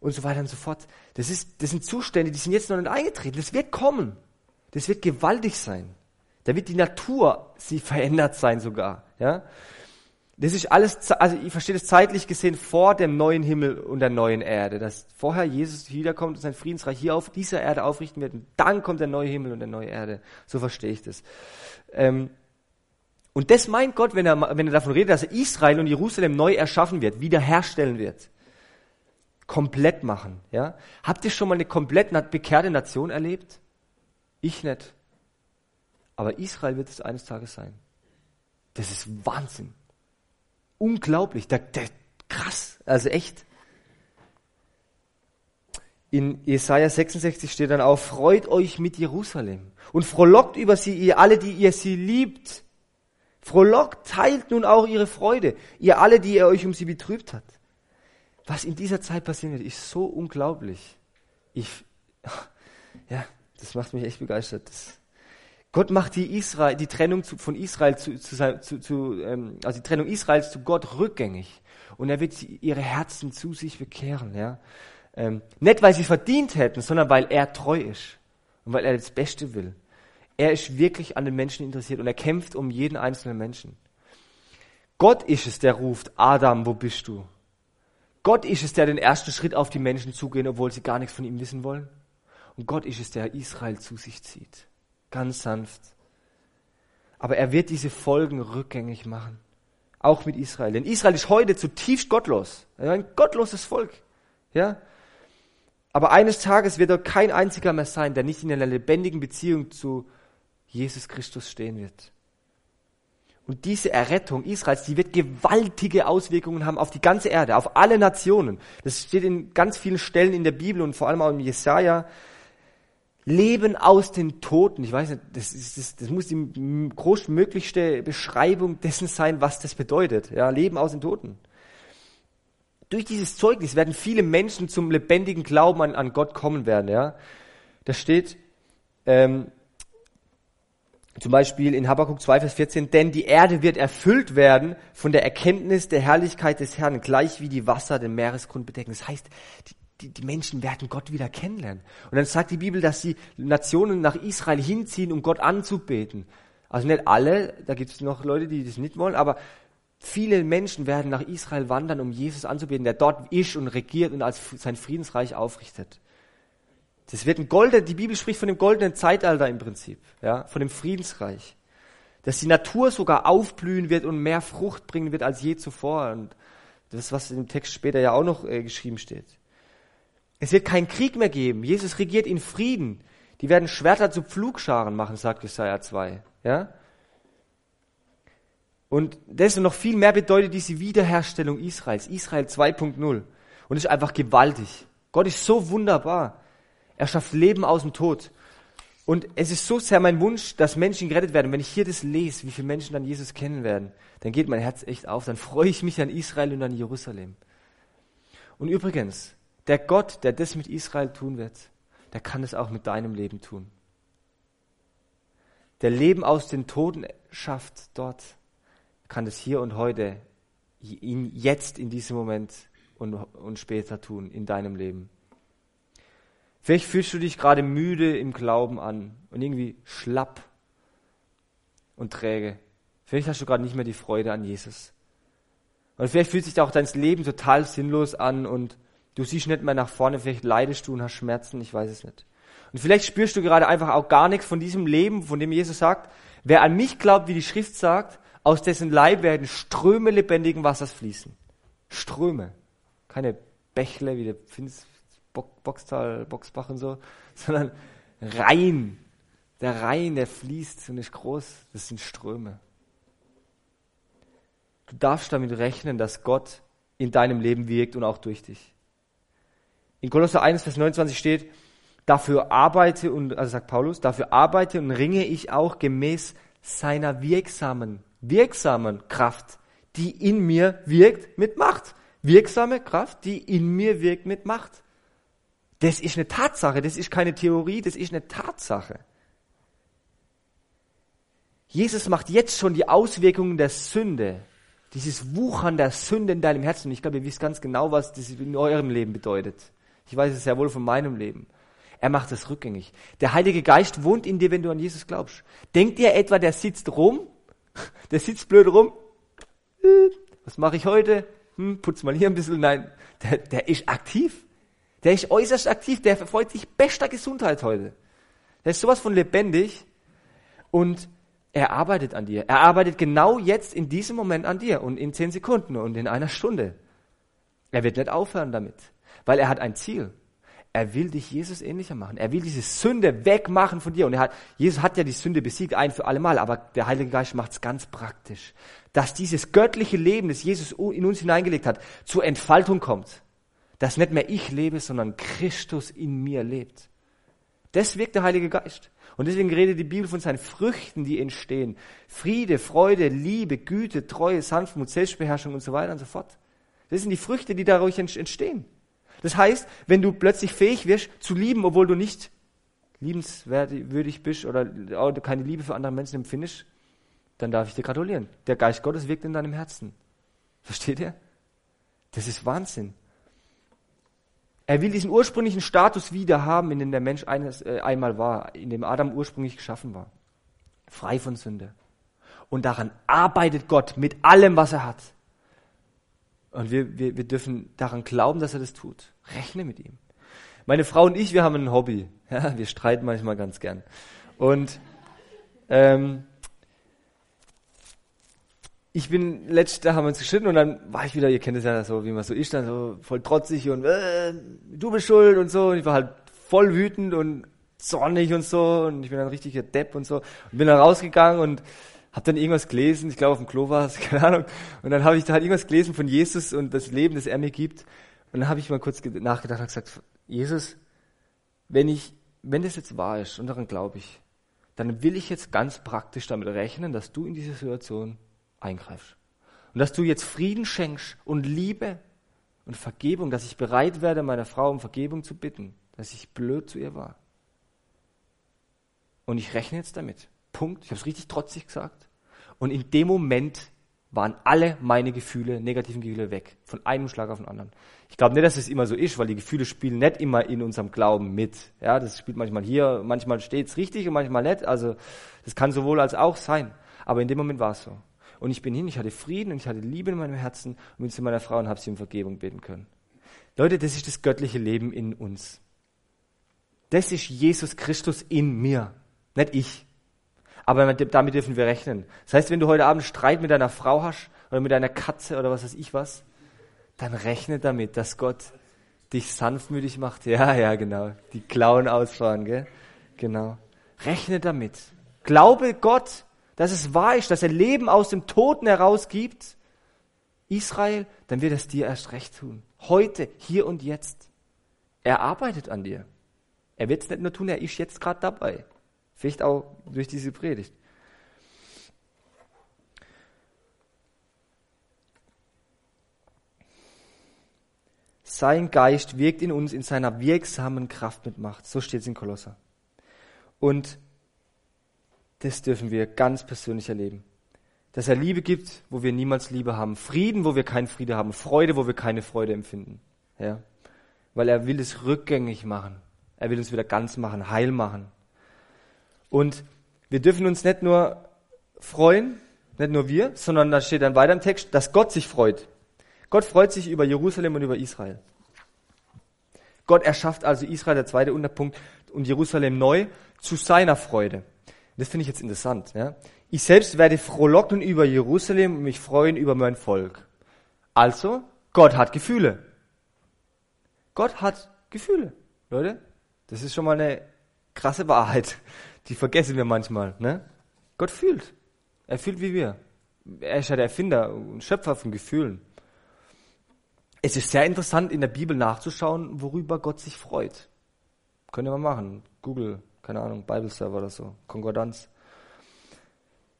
Und so weiter und so fort. Das, ist, das sind Zustände, die sind jetzt noch nicht eingetreten. Das wird kommen. Das wird gewaltig sein. Da wird die Natur sie verändert sein sogar. Ja? Das ist alles, also ich verstehe das zeitlich gesehen vor dem neuen Himmel und der neuen Erde, dass vorher Jesus wiederkommt und sein Friedensreich hier auf dieser Erde aufrichten wird und dann kommt der neue Himmel und der neue Erde. So verstehe ich das. Ähm, und das meint Gott, wenn er, wenn er davon redet, dass er Israel und Jerusalem neu erschaffen wird, wiederherstellen wird. Komplett machen, ja. Habt ihr schon mal eine komplett bekehrte Nation erlebt? Ich nicht. Aber Israel wird es eines Tages sein. Das ist Wahnsinn. Unglaublich. Der, der, krass. Also echt. In Jesaja 66 steht dann auch, freut euch mit Jerusalem und frohlockt über sie, ihr alle, die ihr sie liebt. Frohlockt, teilt nun auch ihre Freude, ihr alle, die ihr euch um sie betrübt hat. Was in dieser Zeit passieren wird, ist so unglaublich. Ich, ja, das macht mich echt begeistert. Das, Gott macht die, Israel, die Trennung zu, von Israel zu, zu, zu, ähm, also die Trennung Israels zu Gott rückgängig. Und er wird ihre Herzen zu sich bekehren, ja. Ähm, nicht weil sie verdient hätten, sondern weil er treu ist und weil er das Beste will. Er ist wirklich an den Menschen interessiert und er kämpft um jeden einzelnen Menschen. Gott ist es, der ruft, Adam, wo bist du? Gott ist es, der den ersten Schritt auf die Menschen zugeht, obwohl sie gar nichts von ihm wissen wollen. Und Gott ist es, der Israel zu sich zieht. Ganz sanft. Aber er wird diese Folgen rückgängig machen. Auch mit Israel. Denn Israel ist heute zutiefst gottlos. Ein gottloses Volk. Ja? Aber eines Tages wird dort kein einziger mehr sein, der nicht in einer lebendigen Beziehung zu Jesus Christus stehen wird. Und diese Errettung Israels, die wird gewaltige Auswirkungen haben auf die ganze Erde, auf alle Nationen. Das steht in ganz vielen Stellen in der Bibel und vor allem auch im Jesaja Leben aus den Toten. Ich weiß nicht, das, ist, das, das muss die großmöglichste Beschreibung dessen sein, was das bedeutet. Ja, Leben aus den Toten. Durch dieses Zeugnis werden viele Menschen zum lebendigen Glauben an, an Gott kommen werden. Ja, da steht ähm, zum Beispiel in Habakkuk 2, Vers 14, denn die Erde wird erfüllt werden von der Erkenntnis der Herrlichkeit des Herrn, gleich wie die Wasser den Meeresgrund bedecken. Das heißt, die, die, die Menschen werden Gott wieder kennenlernen. Und dann sagt die Bibel, dass die Nationen nach Israel hinziehen, um Gott anzubeten. Also nicht alle, da gibt es noch Leute, die das nicht wollen, aber viele Menschen werden nach Israel wandern, um Jesus anzubeten, der dort ist und regiert und als sein Friedensreich aufrichtet. Das wird ein goldener, die Bibel spricht von dem goldenen Zeitalter im Prinzip, ja, von dem Friedensreich. Dass die Natur sogar aufblühen wird und mehr Frucht bringen wird als je zuvor. Und das ist, was im Text später ja auch noch äh, geschrieben steht. Es wird keinen Krieg mehr geben. Jesus regiert in Frieden. Die werden Schwerter zu Pflugscharen machen, sagt Jesaja 2. Ja? Und das noch viel mehr bedeutet diese Wiederherstellung Israels. Israel 2.0. Und ist einfach gewaltig. Gott ist so wunderbar. Er schafft Leben aus dem Tod. Und es ist so sehr mein Wunsch, dass Menschen gerettet werden. Wenn ich hier das lese, wie viele Menschen dann Jesus kennen werden, dann geht mein Herz echt auf. Dann freue ich mich an Israel und an Jerusalem. Und übrigens, der Gott, der das mit Israel tun wird, der kann es auch mit deinem Leben tun. Der Leben aus den Toten schafft dort, kann es hier und heute, in, jetzt in diesem Moment und, und später tun in deinem Leben. Vielleicht fühlst du dich gerade müde im Glauben an und irgendwie schlapp und träge. Vielleicht hast du gerade nicht mehr die Freude an Jesus. Und vielleicht fühlt sich auch dein Leben total sinnlos an und Du siehst nicht mehr nach vorne, vielleicht leidest du und hast Schmerzen, ich weiß es nicht. Und vielleicht spürst du gerade einfach auch gar nichts von diesem Leben, von dem Jesus sagt, wer an mich glaubt, wie die Schrift sagt, aus dessen Leib werden Ströme lebendigen Wassers fließen. Ströme. Keine Bächle wie der Finz, Boxtal, Boxbach und so, sondern Rhein. Der Rhein, der fließt und ist groß, das sind Ströme. Du darfst damit rechnen, dass Gott in deinem Leben wirkt und auch durch dich. In Kolosser 1, Vers 29 steht, dafür arbeite und, also sagt Paulus, dafür arbeite und ringe ich auch gemäß seiner wirksamen, wirksamen Kraft, die in mir wirkt mit Macht. Wirksame Kraft, die in mir wirkt mit Macht. Das ist eine Tatsache, das ist keine Theorie, das ist eine Tatsache. Jesus macht jetzt schon die Auswirkungen der Sünde, dieses Wuchern der Sünde in deinem Herzen. Und ich glaube, ihr wisst ganz genau, was das in eurem Leben bedeutet. Ich weiß es sehr wohl von meinem Leben. Er macht es rückgängig. Der Heilige Geist wohnt in dir, wenn du an Jesus glaubst. Denkt ihr etwa, der sitzt rum? Der sitzt blöd rum? Was mache ich heute? Hm, putz mal hier ein bisschen. Nein, der, der ist aktiv. Der ist äußerst aktiv. Der verfolgt sich bester Gesundheit heute. Der ist sowas von lebendig und er arbeitet an dir. Er arbeitet genau jetzt in diesem Moment an dir und in zehn Sekunden und in einer Stunde. Er wird nicht aufhören damit. Weil er hat ein Ziel. Er will dich Jesus ähnlicher machen. Er will diese Sünde wegmachen von dir. Und er hat, Jesus hat ja die Sünde besiegt, ein für alle Mal, aber der Heilige Geist macht es ganz praktisch. Dass dieses göttliche Leben, das Jesus in uns hineingelegt hat, zur Entfaltung kommt. Dass nicht mehr ich lebe, sondern Christus in mir lebt. Das wirkt der Heilige Geist. Und deswegen redet die Bibel von seinen Früchten, die entstehen. Friede, Freude, Liebe, Güte, Treue, Sanftmut, Selbstbeherrschung und so weiter und so fort. Das sind die Früchte, die dadurch entstehen. Das heißt, wenn du plötzlich fähig wirst zu lieben, obwohl du nicht liebenswürdig bist oder keine Liebe für andere Menschen empfindest, dann darf ich dir gratulieren. Der Geist Gottes wirkt in deinem Herzen. Versteht ihr? Das ist Wahnsinn. Er will diesen ursprünglichen Status wieder haben, in dem der Mensch eines, äh, einmal war, in dem Adam ursprünglich geschaffen war. Frei von Sünde. Und daran arbeitet Gott mit allem, was er hat. Und wir, wir, wir dürfen daran glauben, dass er das tut. Rechne mit ihm. Meine Frau und ich, wir haben ein Hobby. Ja, wir streiten manchmal ganz gern. Und ähm, ich bin letztes Jahr haben wir uns geschnitten und dann war ich wieder, ihr kennt es ja so, wie man so ist, dann so voll trotzig und äh, du bist schuld und so. Und ich war halt voll wütend und zornig und so und ich bin ein richtiger Depp und so und bin dann rausgegangen und habe dann irgendwas gelesen, ich glaube auf dem Klo war es, keine Ahnung. Und dann habe ich da halt irgendwas gelesen von Jesus und das Leben, das er mir gibt. Und dann habe ich mal kurz nachgedacht und gesagt, Jesus, wenn ich wenn das jetzt wahr ist, und daran glaube ich, dann will ich jetzt ganz praktisch damit rechnen, dass du in diese Situation eingreifst. Und dass du jetzt Frieden schenkst und Liebe und Vergebung, dass ich bereit werde, meiner Frau um Vergebung zu bitten, dass ich blöd zu ihr war. Und ich rechne jetzt damit. Punkt. Ich habe es richtig trotzig gesagt. Und in dem Moment waren alle meine Gefühle, negativen Gefühle weg. Von einem Schlag auf den anderen. Ich glaube nicht, dass es immer so ist, weil die Gefühle spielen nicht immer in unserem Glauben mit. Ja, das spielt manchmal hier, manchmal steht es richtig und manchmal nicht. Also, das kann sowohl als auch sein. Aber in dem Moment war es so. Und ich bin hin, ich hatte Frieden und ich hatte Liebe in meinem Herzen und bin zu meiner Frau und habe sie um Vergebung beten können. Leute, das ist das göttliche Leben in uns. Das ist Jesus Christus in mir, nicht ich. Aber damit dürfen wir rechnen. Das heißt, wenn du heute Abend Streit mit deiner Frau hast oder mit deiner Katze oder was weiß ich was, dann rechne damit, dass Gott dich sanftmütig macht. Ja, ja, genau. Die Klauen ausfahren, gell? Genau. Rechne damit. Glaube Gott, dass es wahr ist, dass er Leben aus dem Toten herausgibt, Israel, dann wird es dir erst recht tun. Heute, hier und jetzt. Er arbeitet an dir. Er wird es nicht nur tun, er ist jetzt gerade dabei. Vielleicht auch durch diese Predigt. Sein Geist wirkt in uns in seiner wirksamen Kraft mit Macht. So steht es in Kolosser. Und das dürfen wir ganz persönlich erleben. Dass er Liebe gibt, wo wir niemals Liebe haben. Frieden, wo wir keinen Friede haben. Freude, wo wir keine Freude empfinden. Ja. Weil er will es rückgängig machen. Er will uns wieder ganz machen, heil machen. Und wir dürfen uns nicht nur freuen, nicht nur wir, sondern da steht dann weiter im Text, dass Gott sich freut. Gott freut sich über Jerusalem und über Israel. Gott erschafft also Israel, der zweite Unterpunkt, und Jerusalem neu zu seiner Freude. Das finde ich jetzt interessant. Ja? Ich selbst werde frohlocken über Jerusalem und mich freuen über mein Volk. Also, Gott hat Gefühle. Gott hat Gefühle. Leute, das ist schon mal eine krasse Wahrheit. Die vergessen wir manchmal. Ne? Gott fühlt. Er fühlt wie wir. Er ist ja der Erfinder und Schöpfer von Gefühlen. Es ist sehr interessant, in der Bibel nachzuschauen, worüber Gott sich freut. Ihr mal machen. Google keine Ahnung, Bible Server oder so, Konkordanz.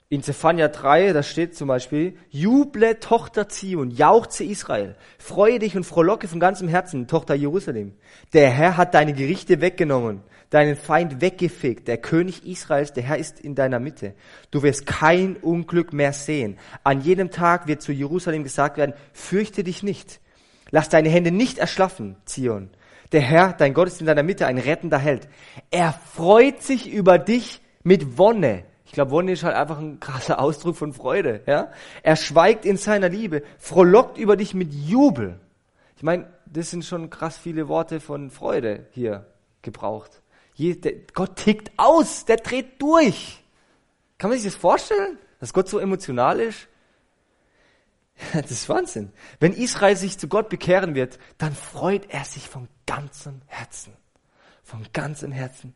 In Zephania 3, da steht zum Beispiel, Juble Tochter Zion, jauchze Israel, freue dich und frohlocke von ganzem Herzen, Tochter Jerusalem. Der Herr hat deine Gerichte weggenommen, deinen Feind weggefegt, der König Israels, der Herr ist in deiner Mitte. Du wirst kein Unglück mehr sehen. An jedem Tag wird zu Jerusalem gesagt werden, fürchte dich nicht. Lass deine Hände nicht erschlaffen, Zion. Der Herr, dein Gott, ist in deiner Mitte ein rettender Held. Er freut sich über dich mit Wonne. Ich glaube, Wonne ist halt einfach ein krasser Ausdruck von Freude. Ja? Er schweigt in seiner Liebe, frohlockt über dich mit Jubel. Ich meine, das sind schon krass viele Worte von Freude hier gebraucht. Gott tickt aus, der dreht durch. Kann man sich das vorstellen, dass Gott so emotional ist? Das ist Wahnsinn. Wenn Israel sich zu Gott bekehren wird, dann freut er sich von ganzem Herzen. Von ganzem Herzen.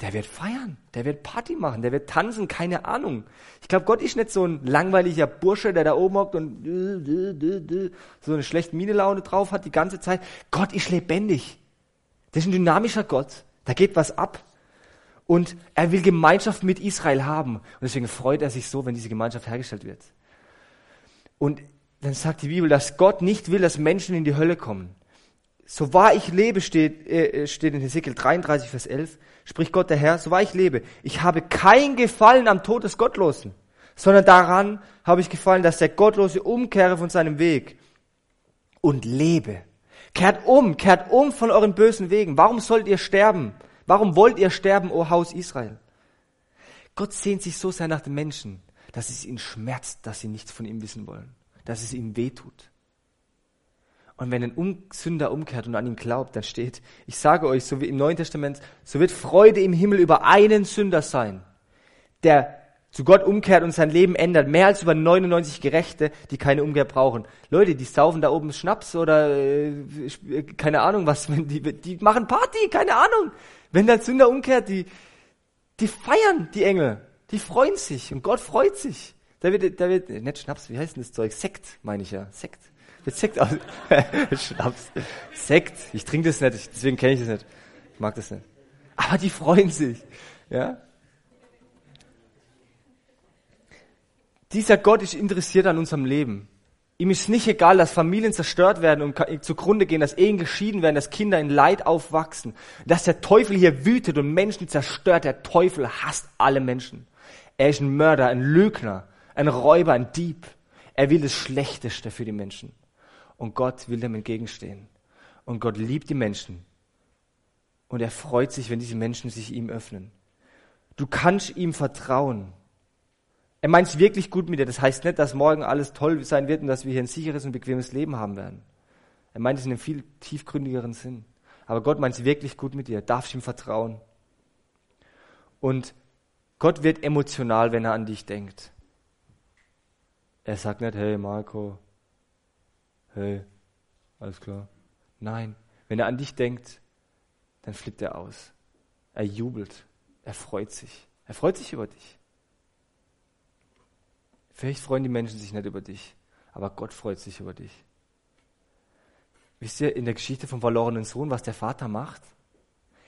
Der wird feiern, der wird Party machen, der wird tanzen, keine Ahnung. Ich glaube, Gott ist nicht so ein langweiliger Bursche, der da oben hockt und so eine schlechte Miene-Laune drauf hat die ganze Zeit. Gott ist lebendig. Das ist ein dynamischer Gott. Da geht was ab. Und er will Gemeinschaft mit Israel haben. Und deswegen freut er sich so, wenn diese Gemeinschaft hergestellt wird. Und dann sagt die Bibel, dass Gott nicht will, dass Menschen in die Hölle kommen. So wahr ich lebe, steht, äh, steht in Hesekiel 33, Vers 11, spricht Gott der Herr, so wahr ich lebe, ich habe kein Gefallen am Tod des Gottlosen, sondern daran habe ich gefallen, dass der Gottlose umkehre von seinem Weg und lebe. Kehrt um, kehrt um von euren bösen Wegen. Warum sollt ihr sterben? Warum wollt ihr sterben, o Haus Israel? Gott sehnt sich so sehr nach den Menschen, dass es ihn schmerzt, dass sie nichts von ihm wissen wollen dass es ihm wehtut. Und wenn ein Sünder umkehrt und an ihn glaubt, dann steht, ich sage euch, so wie im Neuen Testament, so wird Freude im Himmel über einen Sünder sein, der zu Gott umkehrt und sein Leben ändert, mehr als über 99 Gerechte, die keine Umkehr brauchen. Leute, die saufen da oben Schnaps oder äh, keine Ahnung was, die, die machen Party, keine Ahnung. Wenn der Sünder umkehrt, die, die feiern die Engel, die freuen sich und Gott freut sich. Da wird, da wird, nicht Schnaps, wie heißt denn das Zeug? Sekt, meine ich ja. Sekt. Wird Sekt aus. Schnaps. Sekt. Ich trinke das nicht, deswegen kenne ich das nicht. Ich mag das nicht. Aber die freuen sich. Ja? Dieser Gott ist interessiert an unserem Leben. Ihm ist nicht egal, dass Familien zerstört werden und zugrunde gehen, dass Ehen geschieden werden, dass Kinder in Leid aufwachsen, dass der Teufel hier wütet und Menschen zerstört. Der Teufel hasst alle Menschen. Er ist ein Mörder, ein Lügner, ein Räuber, ein Dieb. Er will das Schlechteste für die Menschen. Und Gott will dem entgegenstehen. Und Gott liebt die Menschen. Und er freut sich, wenn diese Menschen sich ihm öffnen. Du kannst ihm vertrauen. Er meint es wirklich gut mit dir. Das heißt nicht, dass morgen alles toll sein wird und dass wir hier ein sicheres und bequemes Leben haben werden. Er meint es in einem viel tiefgründigeren Sinn. Aber Gott meint es wirklich gut mit dir. Darfst ihm vertrauen. Und Gott wird emotional, wenn er an dich denkt. Er sagt nicht, hey Marco, hey, alles klar. Nein, wenn er an dich denkt, dann flippt er aus. Er jubelt. Er freut sich. Er freut sich über dich. Vielleicht freuen die Menschen sich nicht über dich, aber Gott freut sich über dich. Wisst ihr in der Geschichte vom verlorenen Sohn, was der Vater macht?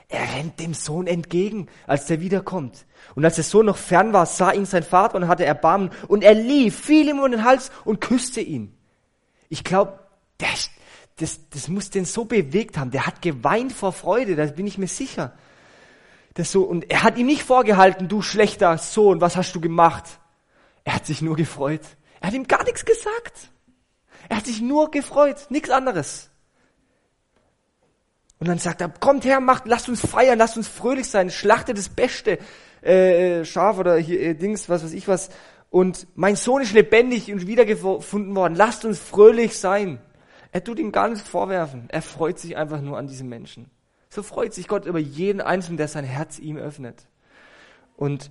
Er rennt dem Sohn entgegen, als der wiederkommt. Und als der Sohn noch fern war, sah ihn sein Vater und hatte Erbarmen. Und er lief, fiel ihm um den Hals und küsste ihn. Ich glaube, das, das, das muss den so bewegt haben. Der hat geweint vor Freude, da bin ich mir sicher. Das so, und er hat ihm nicht vorgehalten, du schlechter Sohn, was hast du gemacht? Er hat sich nur gefreut. Er hat ihm gar nichts gesagt. Er hat sich nur gefreut, nichts anderes. Und dann sagt er, kommt her, macht, lasst uns feiern, lasst uns fröhlich sein, schlachtet das beste äh, Schaf oder hier äh, Dings, was weiß ich was. Und mein Sohn ist lebendig und wiedergefunden worden. Lasst uns fröhlich sein. Er tut ihm gar nichts vorwerfen. Er freut sich einfach nur an diesen Menschen. So freut sich Gott über jeden Einzelnen, der sein Herz ihm öffnet. Und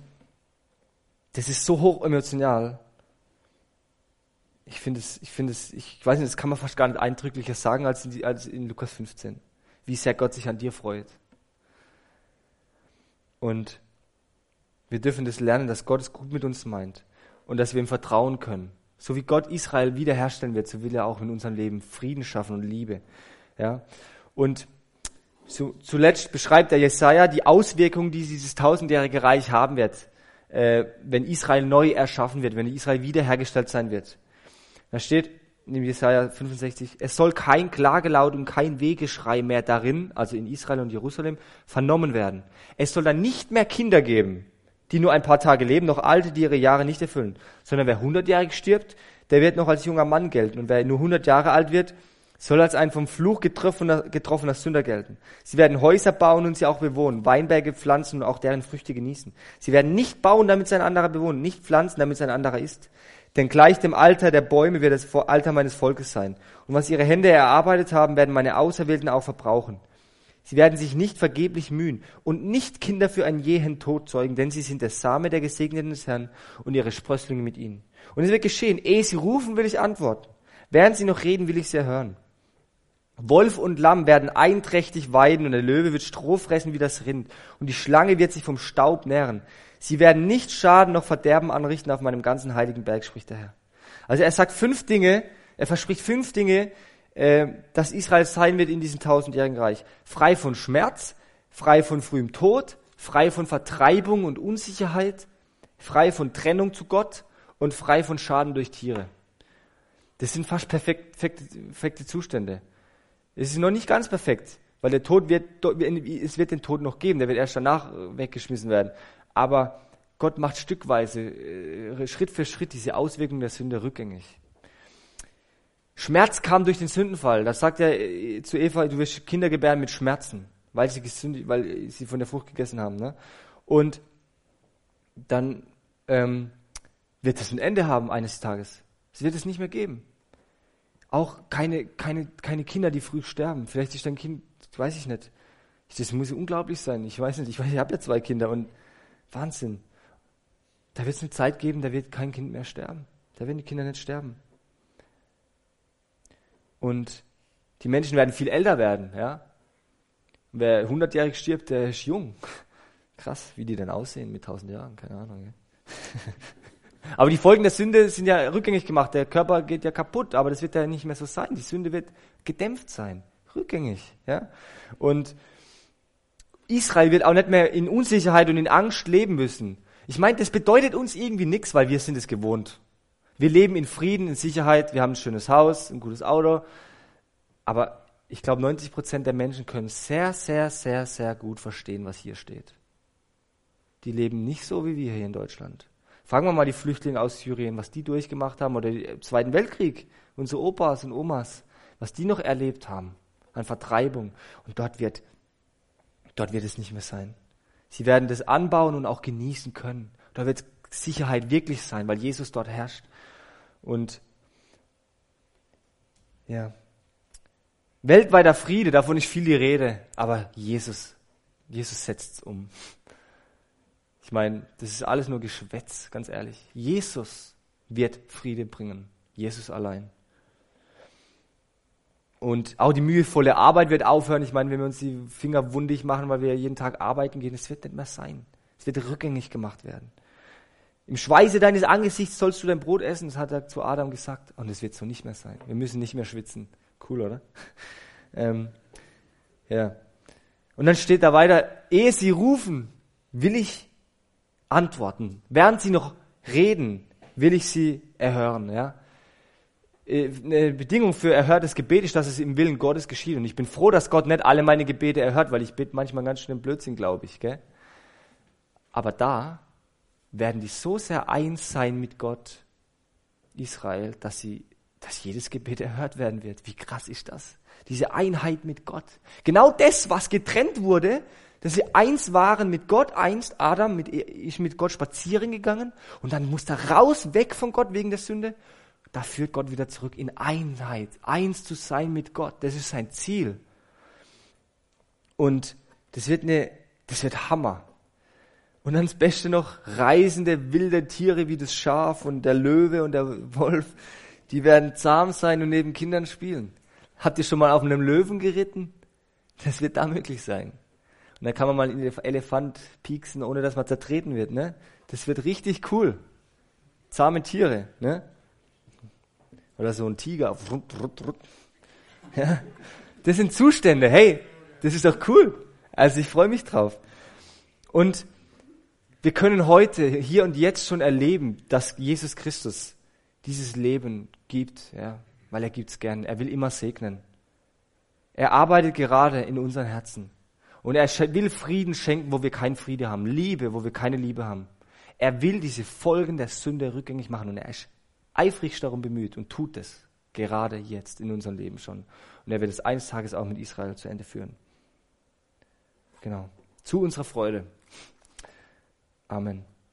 das ist so hoch emotional. Ich finde es, ich finde es, ich weiß nicht, das kann man fast gar nicht eindrücklicher sagen als in, als in Lukas 15. Wie sehr Gott sich an dir freut. Und wir dürfen das lernen, dass Gott es gut mit uns meint und dass wir ihm vertrauen können. So wie Gott Israel wiederherstellen wird, so will er auch in unserem Leben Frieden schaffen und Liebe. Ja? Und zu, zuletzt beschreibt der Jesaja die Auswirkungen, die dieses tausendjährige Reich haben wird äh, wenn Israel neu erschaffen wird, wenn Israel wiederhergestellt sein wird. Da steht in Jesaja 65, es soll kein Klagelaut und kein Wegeschrei mehr darin, also in Israel und Jerusalem, vernommen werden. Es soll dann nicht mehr Kinder geben, die nur ein paar Tage leben, noch Alte, die ihre Jahre nicht erfüllen, sondern wer hundertjährig stirbt, der wird noch als junger Mann gelten. Und wer nur hundert Jahre alt wird, soll als ein vom Fluch getroffener, getroffener Sünder gelten. Sie werden Häuser bauen und sie auch bewohnen, Weinberge pflanzen und auch deren Früchte genießen. Sie werden nicht bauen, damit sein anderer bewohnt, nicht pflanzen, damit sein anderer isst. Denn gleich dem Alter der Bäume wird das Alter meines Volkes sein. Und was ihre Hände erarbeitet haben, werden meine Auserwählten auch verbrauchen. Sie werden sich nicht vergeblich mühen und nicht Kinder für einen jähen Tod zeugen, denn sie sind der Same der Gesegneten des Herrn und ihre Sprösslinge mit ihnen. Und es wird geschehen, ehe sie rufen, will ich antworten. Während sie noch reden, will ich sie hören. Wolf und Lamm werden einträchtig weiden und der Löwe wird Stroh fressen wie das Rind und die Schlange wird sich vom Staub nähren. Sie werden nicht Schaden noch Verderben anrichten auf meinem ganzen heiligen Berg, spricht der Herr. Also er sagt fünf Dinge, er verspricht fünf Dinge, äh, dass Israel sein wird in diesem tausendjährigen Reich. Frei von Schmerz, frei von frühem Tod, frei von Vertreibung und Unsicherheit, frei von Trennung zu Gott und frei von Schaden durch Tiere. Das sind fast perfekt, perfekte, perfekte Zustände. Es ist noch nicht ganz perfekt, weil der Tod wird, es wird den Tod noch geben, der wird erst danach äh, weggeschmissen werden. Aber Gott macht stückweise, äh, Schritt für Schritt diese Auswirkungen der Sünde rückgängig. Schmerz kam durch den Sündenfall. Das sagt er äh, zu Eva, du wirst Kinder gebären mit Schmerzen, weil sie, gesündigt, weil sie von der Frucht gegessen haben. Ne? Und dann ähm, wird es ein Ende haben eines Tages. Es wird es nicht mehr geben. Auch keine, keine, keine Kinder, die früh sterben. Vielleicht ist dein Kind, weiß ich nicht. Das muss unglaublich sein. Ich weiß nicht, ich, ich habe ja zwei Kinder und Wahnsinn. Da wird es eine Zeit geben, da wird kein Kind mehr sterben. Da werden die Kinder nicht sterben. Und die Menschen werden viel älter werden, ja. Wer hundertjährig stirbt, der ist jung. Krass, wie die dann aussehen mit tausend Jahren, keine Ahnung. Ja. Aber die Folgen der Sünde sind ja rückgängig gemacht. Der Körper geht ja kaputt, aber das wird ja nicht mehr so sein. Die Sünde wird gedämpft sein, rückgängig. Ja? Und Israel wird auch nicht mehr in Unsicherheit und in Angst leben müssen. Ich meine, das bedeutet uns irgendwie nichts, weil wir sind es gewohnt. Wir leben in Frieden, in Sicherheit, wir haben ein schönes Haus, ein gutes Auto. Aber ich glaube, 90 Prozent der Menschen können sehr, sehr, sehr, sehr gut verstehen, was hier steht. Die leben nicht so wie wir hier in Deutschland. Fragen wir mal die Flüchtlinge aus Syrien, was die durchgemacht haben, oder den Zweiten Weltkrieg, unsere Opas und Omas, was die noch erlebt haben an Vertreibung. Und dort wird, dort wird es nicht mehr sein. Sie werden das anbauen und auch genießen können. Da wird Sicherheit wirklich sein, weil Jesus dort herrscht. Und ja, weltweiter Friede, davon ist viel die Rede, aber Jesus, Jesus setzt es um. Ich meine, das ist alles nur Geschwätz, ganz ehrlich. Jesus wird Friede bringen. Jesus allein. Und auch die mühevolle Arbeit wird aufhören. Ich meine, wenn wir uns die Finger wundig machen, weil wir jeden Tag arbeiten gehen, es wird nicht mehr sein. Es wird rückgängig gemacht werden. Im Schweiße deines Angesichts sollst du dein Brot essen, das hat er zu Adam gesagt. Und es wird so nicht mehr sein. Wir müssen nicht mehr schwitzen. Cool, oder? Ähm, ja. Und dann steht da weiter, ehe sie rufen, will ich antworten. Während sie noch reden, will ich sie erhören. Ja? Äh, eine Bedingung für erhörtes Gebet ist, dass es im Willen Gottes geschieht. Und ich bin froh, dass Gott nicht alle meine Gebete erhört, weil ich bete manchmal ganz schnell Blödsinn, glaube ich. Gell? Aber da werden die so sehr eins sein mit Gott, Israel, dass sie, dass jedes Gebet erhört werden wird. Wie krass ist das? Diese Einheit mit Gott. Genau das, was getrennt wurde, dass sie eins waren mit Gott, einst Adam mit, ist mit Gott spazieren gegangen und dann musste er raus, weg von Gott wegen der Sünde. Da führt Gott wieder zurück in Einheit, eins zu sein mit Gott. Das ist sein Ziel. Und das wird eine, das wird Hammer. Und dann das Beste noch, reisende wilde Tiere wie das Schaf und der Löwe und der Wolf, die werden zahm sein und neben Kindern spielen. Habt ihr schon mal auf einem Löwen geritten? Das wird da möglich sein. Und dann kann man mal in den Elefant pieksen, ohne dass man zertreten wird. Ne? Das wird richtig cool. Zahme Tiere. Ne? Oder so ein Tiger. Ja? Das sind Zustände. Hey, das ist doch cool. Also ich freue mich drauf. Und wir können heute, hier und jetzt schon erleben, dass Jesus Christus dieses Leben gibt, ja, weil er gibt es gern. Er will immer segnen. Er arbeitet gerade in unseren Herzen. Und er will Frieden schenken, wo wir keinen Friede haben. Liebe, wo wir keine Liebe haben. Er will diese Folgen der Sünde rückgängig machen. Und er ist eifrig darum bemüht und tut es gerade jetzt in unserem Leben schon. Und er wird es eines Tages auch mit Israel zu Ende führen. Genau. Zu unserer Freude. Amen.